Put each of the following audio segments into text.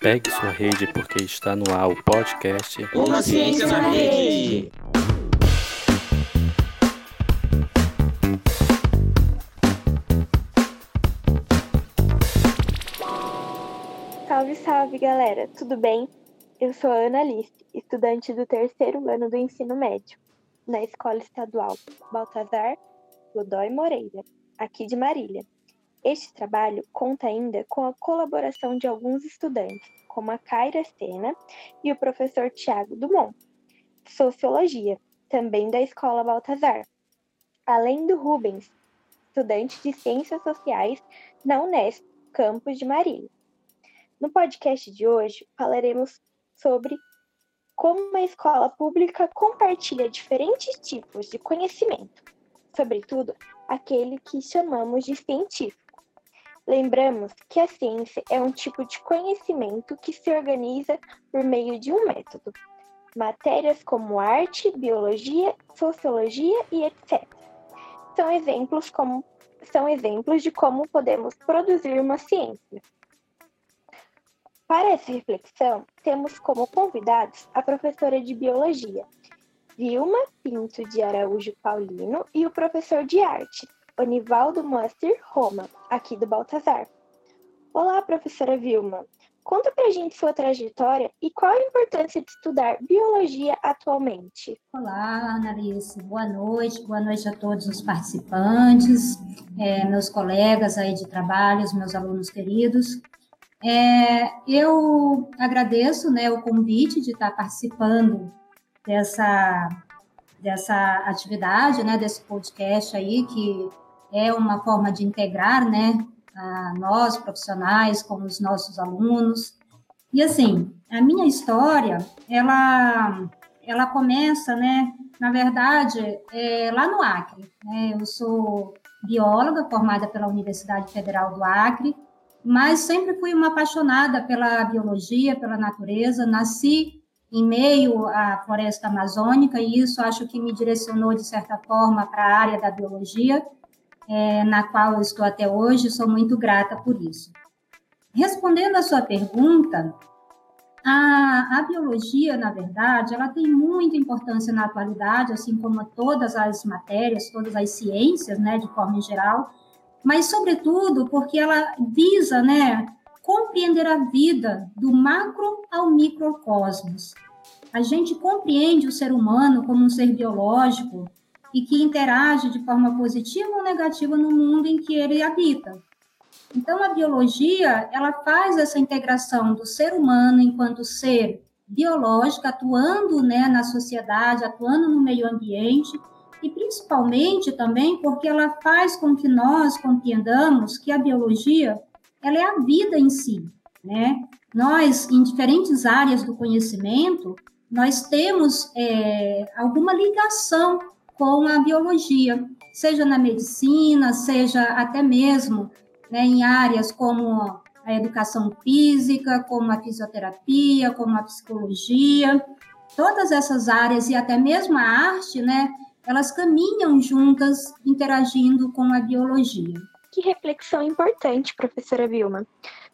Pegue sua rede porque está no ar o podcast Uma Ciência na Rede. Salve, salve, galera! Tudo bem? Eu sou a Ana Alice, estudante do terceiro ano do ensino médio, na Escola Estadual Baltazar Godoy Moreira, aqui de Marília. Este trabalho conta ainda com a colaboração de alguns estudantes, como a Kaira Sena e o professor Tiago Dumont, Sociologia, também da Escola Baltazar, além do Rubens, estudante de Ciências Sociais na Unesp, campus de Marília. No podcast de hoje, falaremos sobre como uma escola pública compartilha diferentes tipos de conhecimento, sobretudo aquele que chamamos de científico. Lembramos que a ciência é um tipo de conhecimento que se organiza por meio de um método. Matérias como arte, biologia, sociologia e etc. São exemplos, como, são exemplos de como podemos produzir uma ciência. Para essa reflexão, temos como convidados a professora de biologia, Vilma Pinto de Araújo Paulino, e o professor de arte, Onivaldo Moacir Roma, aqui do Baltazar. Olá, professora Vilma. Conta pra gente sua trajetória e qual a importância de estudar biologia atualmente. Olá, Analice. Boa noite. Boa noite a todos os participantes, é, meus colegas aí de trabalho, os meus alunos queridos. É, eu agradeço né, o convite de estar participando dessa, dessa atividade, né, desse podcast aí, que é uma forma de integrar, né, nós profissionais com os nossos alunos. E assim, a minha história, ela, ela começa, né, na verdade, é, lá no Acre. Né? Eu sou bióloga formada pela Universidade Federal do Acre, mas sempre fui uma apaixonada pela biologia, pela natureza. Nasci em meio à floresta amazônica e isso acho que me direcionou de certa forma para a área da biologia é, na qual estou até hoje, sou muito grata por isso. Respondendo à sua pergunta, a, a, biologia, na verdade, ela tem muita importância na atualidade, assim como todas as matérias, todas as ciências, né, de forma geral, mas, sobretudo, porque ela visa, né, compreender a vida do macro ao microcosmos. A gente compreende o ser humano como um ser biológico, e que interage de forma positiva ou negativa no mundo em que ele habita. Então, a biologia, ela faz essa integração do ser humano enquanto ser biológico, atuando né, na sociedade, atuando no meio ambiente, e principalmente também porque ela faz com que nós compreendamos que a biologia, ela é a vida em si, né? Nós, em diferentes áreas do conhecimento, nós temos é, alguma ligação com a biologia, seja na medicina, seja até mesmo né, em áreas como a educação física, como a fisioterapia, como a psicologia, todas essas áreas e até mesmo a arte, né, elas caminham juntas, interagindo com a biologia. Que reflexão importante, professora Vilma.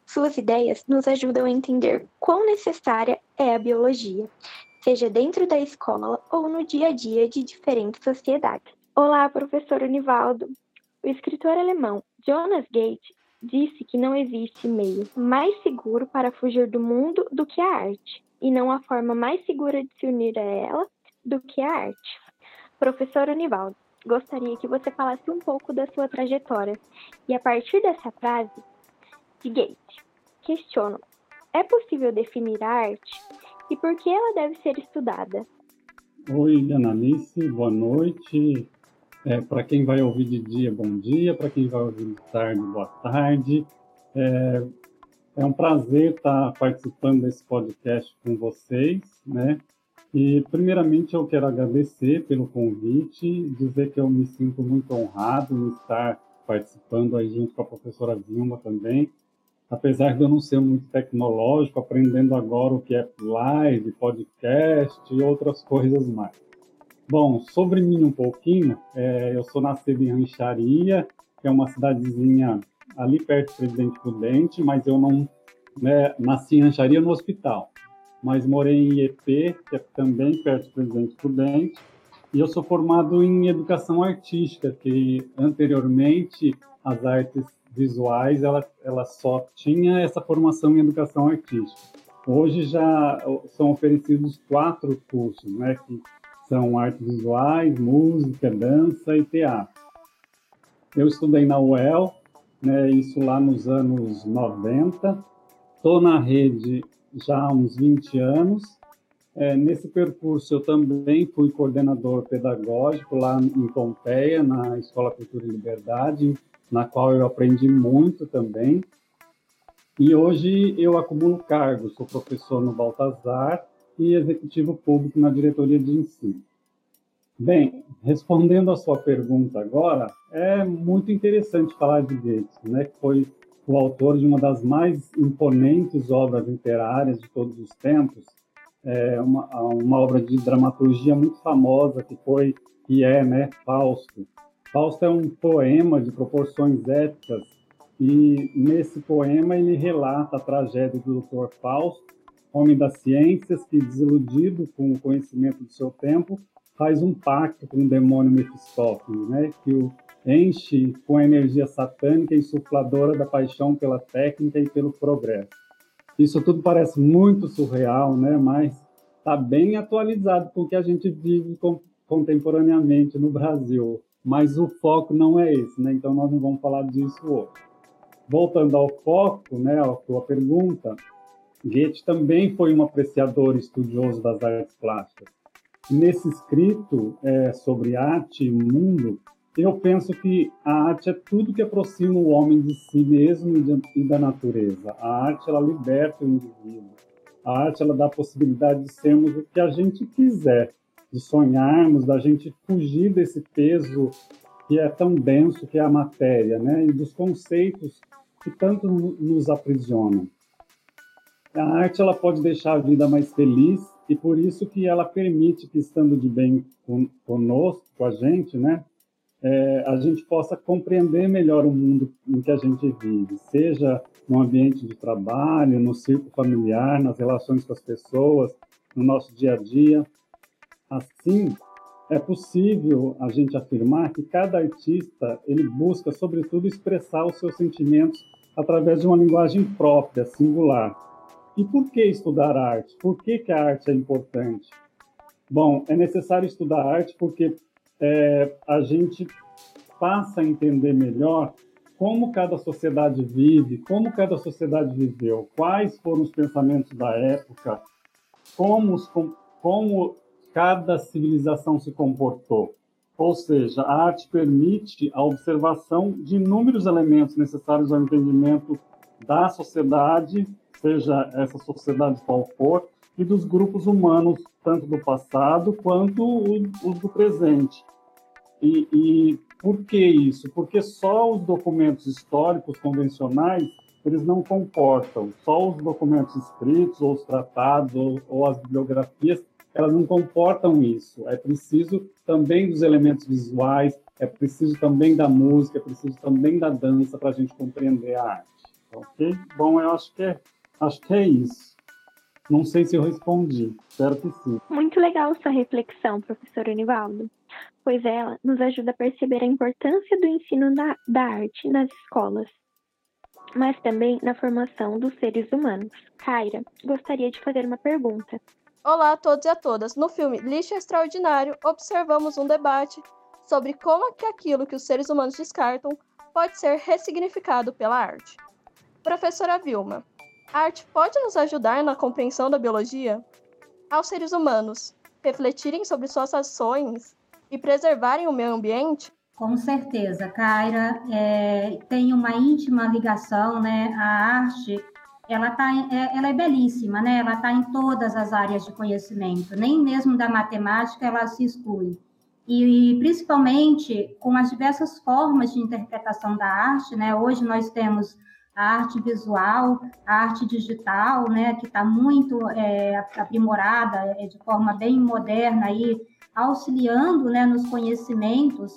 Suas ideias nos ajudam a entender quão necessária é a biologia seja dentro da escola ou no dia a dia de diferentes sociedades. Olá, professor Univaldo. O escritor alemão Jonas Gate disse que não existe meio mais seguro para fugir do mundo do que a arte, e não há forma mais segura de se unir a ela do que a arte. Professor Univaldo, gostaria que você falasse um pouco da sua trajetória e, a partir dessa frase de Gate, questiono: é possível definir a arte e por que ela deve ser estudada? Oi, Ananice, boa noite. É, para quem vai ouvir de dia, bom dia. Para quem vai ouvir de tarde, boa tarde. É, é um prazer estar participando desse podcast com vocês, né? E, primeiramente, eu quero agradecer pelo convite, dizer que eu me sinto muito honrado em estar participando aí junto com a professora Vilma também, apesar de eu não ser muito tecnológico, aprendendo agora o que é live, podcast e outras coisas mais. Bom, sobre mim um pouquinho, é, eu sou nascido em Rancharia, que é uma cidadezinha ali perto do Presidente Prudente, mas eu não né, nasci em Rancharia no hospital, mas morei em IEP, que é também perto do Presidente Prudente, e eu sou formado em educação artística, que anteriormente as artes visuais ela, ela só tinha essa formação em educação artística. Hoje já são oferecidos quatro cursos, né, que são artes visuais, música, dança e teatro. Eu estudei na UEL, né, isso lá nos anos 90. Estou na rede já há uns 20 anos. É, nesse percurso, eu também fui coordenador pedagógico lá em Pompeia, na Escola Cultura e Liberdade, na qual eu aprendi muito também. E hoje eu acumulo cargos, sou professor no Baltazar e executivo público na diretoria de ensino. Bem, respondendo a sua pergunta agora, é muito interessante falar de Goethe, né, que foi autor de uma das mais imponentes obras literárias de todos os tempos, é uma, uma obra de dramaturgia muito famosa que foi que é, né, Fausto. Fausto é um poema de proporções épicas e nesse poema ele relata a tragédia do Dr. Fausto, homem das ciências que, desiludido com o conhecimento do seu tempo, faz um pacto com o demônio Mefistófeles, né, que o enche com a energia satânica insufladora da paixão pela técnica e pelo progresso. Isso tudo parece muito surreal, né, mas está bem atualizado com o que a gente vive contemporaneamente no Brasil mas o foco não é esse, né? Então nós não vamos falar disso hoje. Voltando ao foco, né, à sua pergunta, Goethe também foi um apreciador estudioso das artes plásticas. Nesse escrito é, sobre arte e mundo, eu penso que a arte é tudo que aproxima o homem de si mesmo e, da natureza. A arte ela liberta o indivíduo. A arte ela dá a possibilidade de sermos o que a gente quiser de sonharmos, da gente fugir desse peso que é tão denso que é a matéria, né? E dos conceitos que tanto nos aprisionam. A arte ela pode deixar a vida mais feliz e por isso que ela permite que estando de bem conosco, com a gente, né? É, a gente possa compreender melhor o mundo em que a gente vive, seja no ambiente de trabalho, no círculo familiar, nas relações com as pessoas, no nosso dia a dia. Assim, é possível a gente afirmar que cada artista ele busca, sobretudo, expressar os seus sentimentos através de uma linguagem própria, singular. E por que estudar arte? Por que, que a arte é importante? Bom, é necessário estudar arte porque é, a gente passa a entender melhor como cada sociedade vive, como cada sociedade viveu, quais foram os pensamentos da época, como, os, como cada civilização se comportou. Ou seja, a arte permite a observação de inúmeros elementos necessários ao entendimento da sociedade, seja essa sociedade qual for, e dos grupos humanos, tanto do passado quanto os do presente. E, e por que isso? Porque só os documentos históricos convencionais eles não comportam, só os documentos escritos, ou os tratados, ou, ou as bibliografias, elas não comportam isso. É preciso também dos elementos visuais, é preciso também da música, é preciso também da dança para a gente compreender a arte. Ok? Bom, eu acho que é, acho que é isso. Não sei se eu respondi, espero que sim. Muito legal sua reflexão, professor Anivaldo, pois ela nos ajuda a perceber a importância do ensino da, da arte nas escolas, mas também na formação dos seres humanos. Kaira, gostaria de fazer uma pergunta. Olá a todos e a todas. No filme Lixo Extraordinário, observamos um debate sobre como que aquilo que os seres humanos descartam pode ser ressignificado pela arte. Professora Vilma, a arte pode nos ajudar na compreensão da biologia? Aos seres humanos refletirem sobre suas ações e preservarem o meio ambiente? Com certeza, Kaira, é, tem uma íntima ligação, né? A arte ela, tá, é, ela é belíssima, né? Ela está em todas as áreas de conhecimento, nem mesmo da matemática ela se exclui. E, principalmente com as diversas formas de interpretação da arte, né? Hoje nós temos a arte visual, a arte digital, né, que está muito é, aprimorada, é, de forma bem moderna, aí, auxiliando né, nos conhecimentos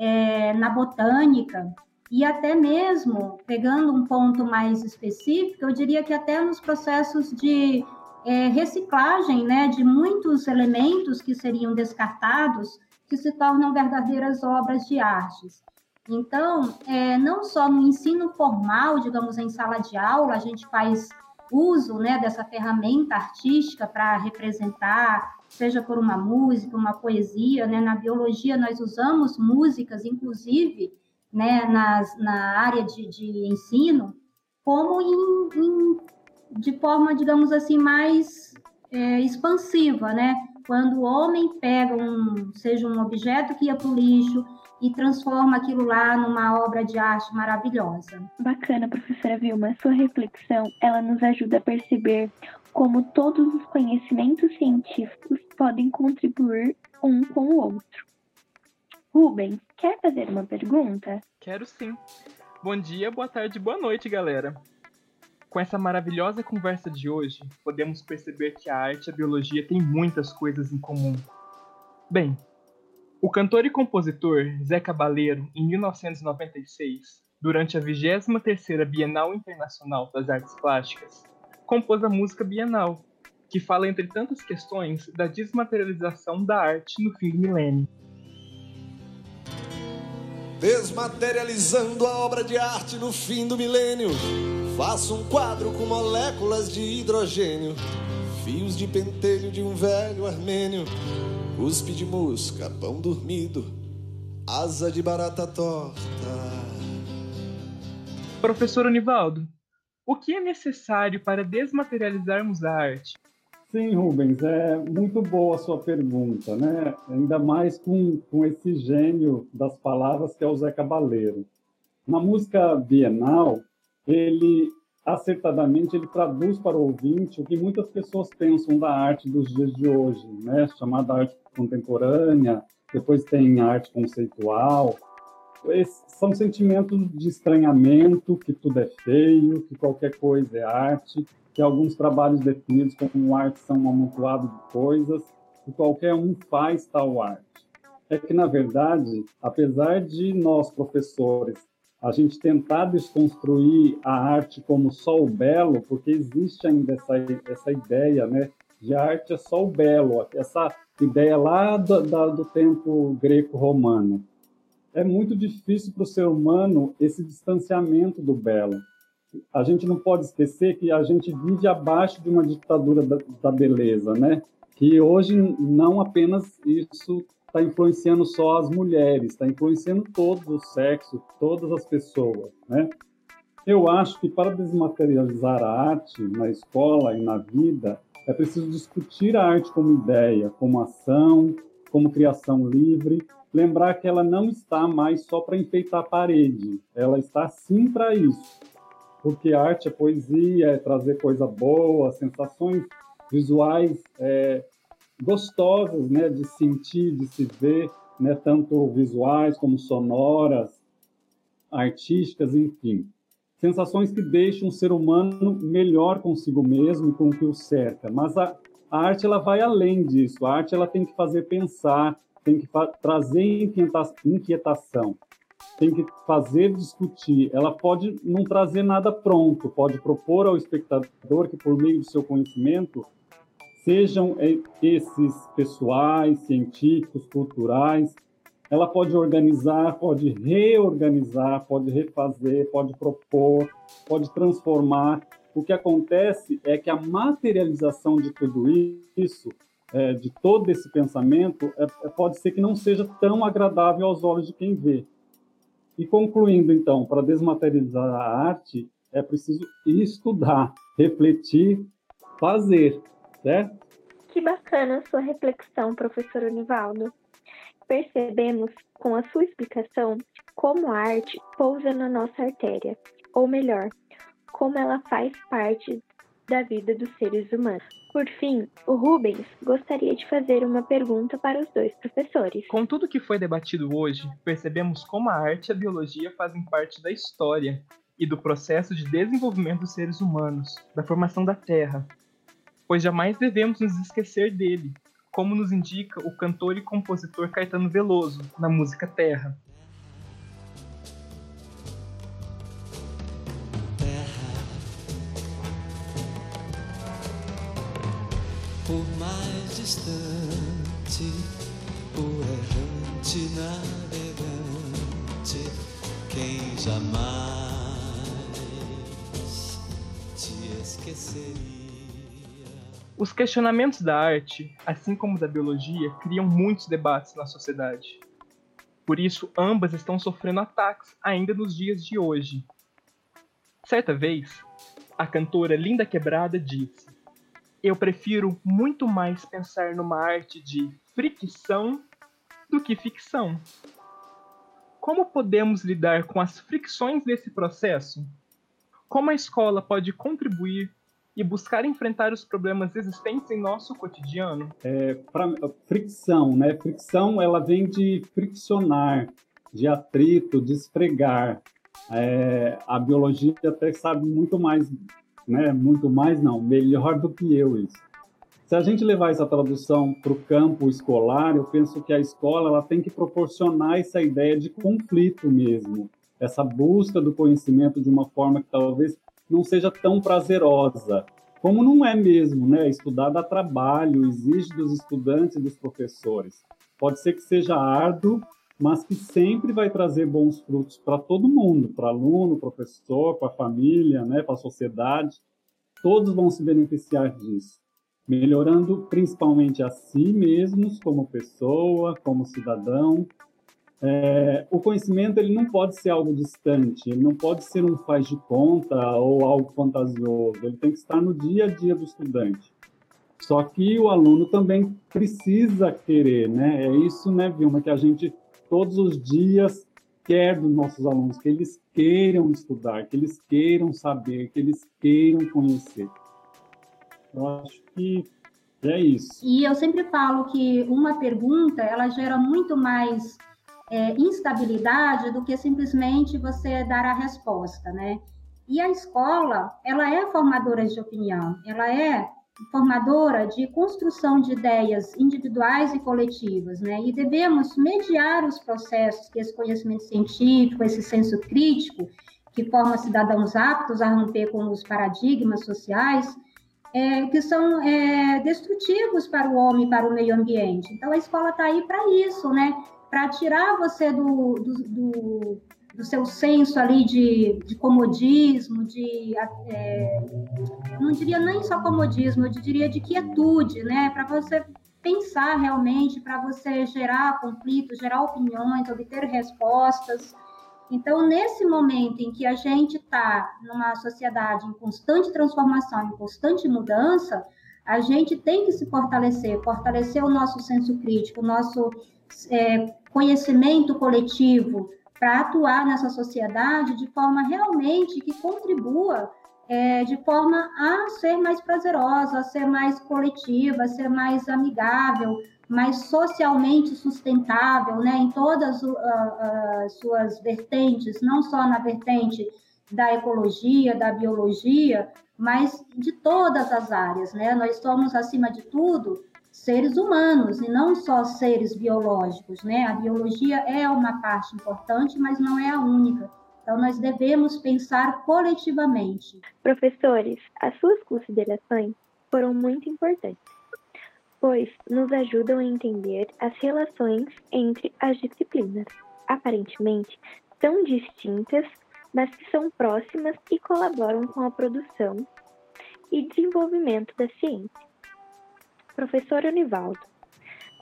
é, na botânica, e até mesmo, pegando um ponto mais específico, eu diria que até nos processos de é, reciclagem né, de muitos elementos que seriam descartados, que se tornam verdadeiras obras de artes. Então, é, não só no ensino formal, digamos, em sala de aula, a gente faz uso né, dessa ferramenta artística para representar, seja por uma música, uma poesia. Né? Na biologia, nós usamos músicas, inclusive, né, nas, na área de, de ensino, como em, em, de forma, digamos assim, mais é, expansiva, né? Quando o homem pega um, seja um objeto que ia para o lixo, e transforma aquilo lá numa obra de arte maravilhosa. Bacana, professora Vilma. Sua reflexão, ela nos ajuda a perceber como todos os conhecimentos científicos podem contribuir um com o outro. Rubens, quer fazer uma pergunta? Quero sim. Bom dia, boa tarde, boa noite, galera. Com essa maravilhosa conversa de hoje, podemos perceber que a arte e a biologia têm muitas coisas em comum. Bem, o cantor e compositor Zé Cabaleiro, em 1996, durante a 23ª Bienal Internacional das Artes Plásticas, compôs a música Bienal, que fala, entre tantas questões, da desmaterialização da arte no fim do milênio. Desmaterializando a obra de arte no fim do milênio. Faço um quadro com moléculas de hidrogênio, fios de pentelho de um velho armênio, cuspe de mosca, pão dormido, asa de barata torta. Professor Univaldo, o que é necessário para desmaterializarmos a arte? Sim, Rubens, é muito boa a sua pergunta, né? Ainda mais com, com esse gênio das palavras que é o Zé Cabaleiro. Na música Bienal, ele acertadamente ele traduz para o ouvinte o que muitas pessoas pensam da arte dos dias de hoje, né? Chamada arte contemporânea, depois tem arte conceitual. Esses são sentimentos de estranhamento, que tudo é feio, que qualquer coisa é arte, que alguns trabalhos definidos como arte são um amontoado de coisas, que qualquer um faz tal arte. É que, na verdade, apesar de nós, professores, a gente tentar desconstruir a arte como só o belo, porque existe ainda essa, essa ideia, né, de arte é só o belo, essa ideia lá do, do tempo greco-romano. É muito difícil para o ser humano esse distanciamento do belo a gente não pode esquecer que a gente vive abaixo de uma ditadura da, da beleza, né? Que hoje não apenas isso está influenciando só as mulheres, está influenciando todo o sexo, todas as pessoas, né? Eu acho que para desmaterializar a arte na escola e na vida, é preciso discutir a arte como ideia, como ação, como criação livre, lembrar que ela não está mais só para enfeitar a parede, ela está sim para isso porque arte é poesia, é trazer coisa boa, sensações visuais é, gostosas, né, de sentir, de se ver, né, tanto visuais como sonoras, artísticas, enfim. Sensações que deixam o ser humano melhor consigo mesmo e com o que o cerca. Mas a, a arte ela vai além disso. A arte ela tem que fazer pensar, tem que trazer inquietação tem que fazer discutir. Ela pode não trazer nada pronto, pode propor ao espectador que, por meio do seu conhecimento, sejam esses pessoais, científicos, culturais, ela pode organizar, pode reorganizar, pode refazer, pode propor, pode transformar. O que acontece é que a materialização de tudo isso, é, de todo esse pensamento, é, pode ser que não seja tão agradável aos olhos de quem vê. E concluindo, então, para desmaterializar a arte, é preciso estudar, refletir, fazer, certo? Que bacana a sua reflexão, professor Univaldo. Percebemos, com a sua explicação, como a arte pousa na nossa artéria, ou melhor, como ela faz parte da vida dos seres humanos. Por fim, o Rubens gostaria de fazer uma pergunta para os dois professores. Com tudo que foi debatido hoje, percebemos como a arte e a biologia fazem parte da história e do processo de desenvolvimento dos seres humanos, da formação da Terra, pois jamais devemos nos esquecer dele, como nos indica o cantor e compositor Caetano Veloso na música Terra. por mais distante, o errante navegante, quem jamais te esqueceria. Os questionamentos da arte, assim como da biologia, criam muitos debates na sociedade. Por isso, ambas estão sofrendo ataques ainda nos dias de hoje. Certa vez, a cantora Linda Quebrada disse: Eu prefiro muito mais pensar numa arte de fricção do que ficção. Como podemos lidar com as fricções desse processo? Como a escola pode contribuir e buscar enfrentar os problemas existentes em nosso cotidiano? É, pra, fricção, né? Fricção, ela vem de friccionar, de atrito, de esfregar. É, a biologia até sabe muito mais, né? Muito mais não, melhor do que eu isso. Se a gente levar essa tradução para o campo escolar, eu penso que a escola ela tem que proporcionar essa ideia de conflito mesmo, essa busca do conhecimento de uma forma que talvez não seja tão prazerosa. Como não é mesmo, né? Estudar dá trabalho, exige dos estudantes e dos professores. Pode ser que seja árduo, mas que sempre vai trazer bons frutos para todo mundo, para aluno, professor, para a família, né, para a sociedade. Todos vão se beneficiar disso, melhorando principalmente a si mesmos como pessoa, como cidadão, é, o conhecimento ele não pode ser algo distante, ele não pode ser um faz de conta ou algo fantasioso, ele tem que estar no dia a dia do estudante. Só que o aluno também precisa querer, né? É isso, né, Vilma, que a gente todos os dias quer dos nossos alunos, que eles queiram estudar, que eles queiram saber, que eles queiram conhecer. Eu acho que é isso. E eu sempre falo que uma pergunta, ela gera muito mais é, instabilidade do que simplesmente você dar a resposta, né? E a escola, ela é formadora de opinião, ela é formadora de construção de ideias individuais e coletivas, né? E devemos mediar os processos que esse conhecimento científico, esse senso crítico, que forma cidadãos aptos a romper com os paradigmas sociais, é, que são é, destrutivos para o homem para o meio ambiente. Então, a escola está aí para isso, né? Para tirar você do, do, do, do, seu senso ali de, de comodismo, de é, não diria nem só comodismo, eu diria de quietude, né? Para você pensar realmente, para você gerar conflitos, gerar opiniões, obter respostas. Então, nesse momento em que a gente está numa sociedade em constante transformação, em constante mudança, a gente tem que se fortalecer, fortalecer o nosso senso crítico, o nosso é, conhecimento coletivo para atuar nessa sociedade de forma realmente que contribua é, de forma a ser mais prazerosa, a ser mais coletiva, a ser mais amigável, mais socialmente sustentável, né, em todas as suas vertentes, não só na vertente da ecologia, da biologia, mas de todas as áreas, né? Nós somos acima de tudo seres humanos e não só seres biológicos, né? A biologia é uma parte importante, mas não é a única. Então, nós devemos pensar coletivamente. Professores, as suas considerações foram muito importantes, pois nos ajudam a entender as relações entre as disciplinas. Aparentemente, são distintas, mas que são próximas e colaboram com a produção e desenvolvimento da ciência. Professor Univaldo,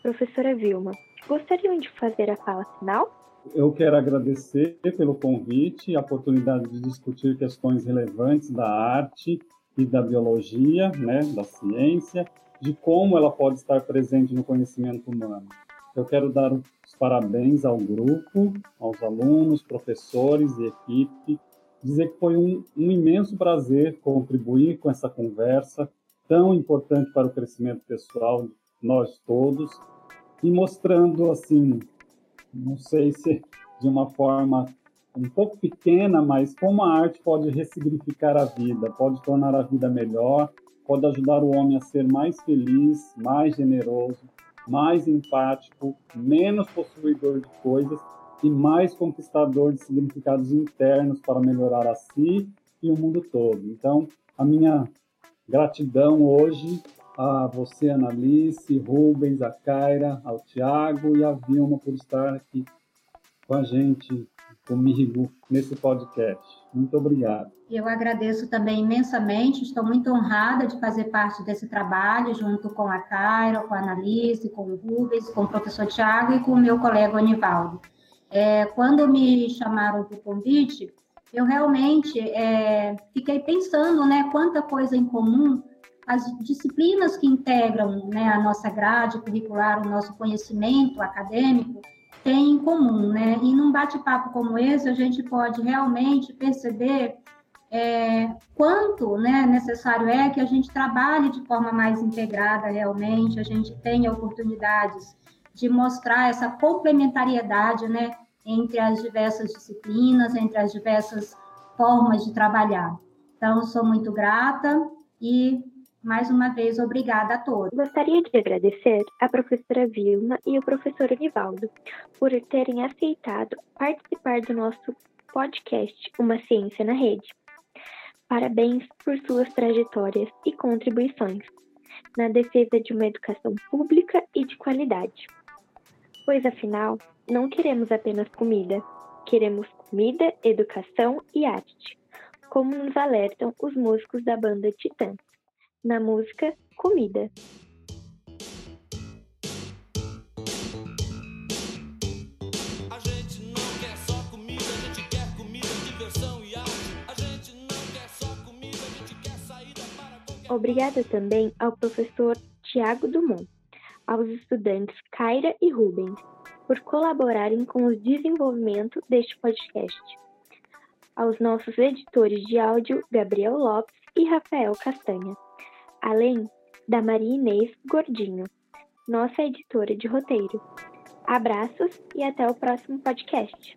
professora Vilma, gostariam de fazer a fala final? Eu quero agradecer pelo convite e a oportunidade de discutir questões relevantes da arte e da biologia, né, da ciência, de como ela pode estar presente no conhecimento humano. Eu quero dar os parabéns ao grupo, aos alunos, professores e equipe, dizer que foi um, um imenso prazer contribuir com essa conversa, tão importante para o crescimento pessoal nós todos e mostrando assim, não sei se de uma forma um pouco pequena, mas como a arte pode ressignificar a vida, pode tornar a vida melhor, pode ajudar o homem a ser mais feliz, mais generoso, mais empático, menos possuidor de coisas e mais conquistador de significados internos para melhorar a si e o mundo todo. Então, a minha gratidão hoje a você, Analice, Rubens, a Kaira, ao Tiago e a Vilma por estar aqui com a gente, comigo, nesse podcast. Muito obrigado. Eu agradeço também imensamente, estou muito honrada de fazer parte desse trabalho, junto com a Kaira, com a Analice, com o Rubens, com o professor Tiago e com o meu colega Onivaldo. É, quando me chamaram para o convite, eu realmente é, fiquei pensando, né, quanta coisa em comum as disciplinas que integram né, a nossa grade curricular, o nosso conhecimento acadêmico, têm em comum, né? E num bate-papo como esse, a gente pode realmente perceber é, quanto né, necessário é que a gente trabalhe de forma mais integrada realmente, a gente tenha oportunidades de mostrar essa complementariedade né, entre as diversas disciplinas, entre as diversas formas de trabalhar. Então, sou muito grata e mais uma vez, obrigada a todos. Gostaria de agradecer a professora Vilma e o professor Univaldo por terem aceitado participar do nosso podcast Uma Ciência na Rede. Parabéns por suas trajetórias e contribuições na defesa de uma educação pública e de qualidade. Pois afinal, não queremos apenas comida, queremos comida, educação e arte, como nos alertam os músicos da banda Titãs. Na música Comida. Obrigada também ao professor Tiago Dumont, aos estudantes Kaira e Rubens, por colaborarem com o desenvolvimento deste podcast. Aos nossos editores de áudio, Gabriel Lopes e Rafael Castanha além da Maria Inês Gordinho, nossa editora de roteiro. Abraços e até o próximo podcast.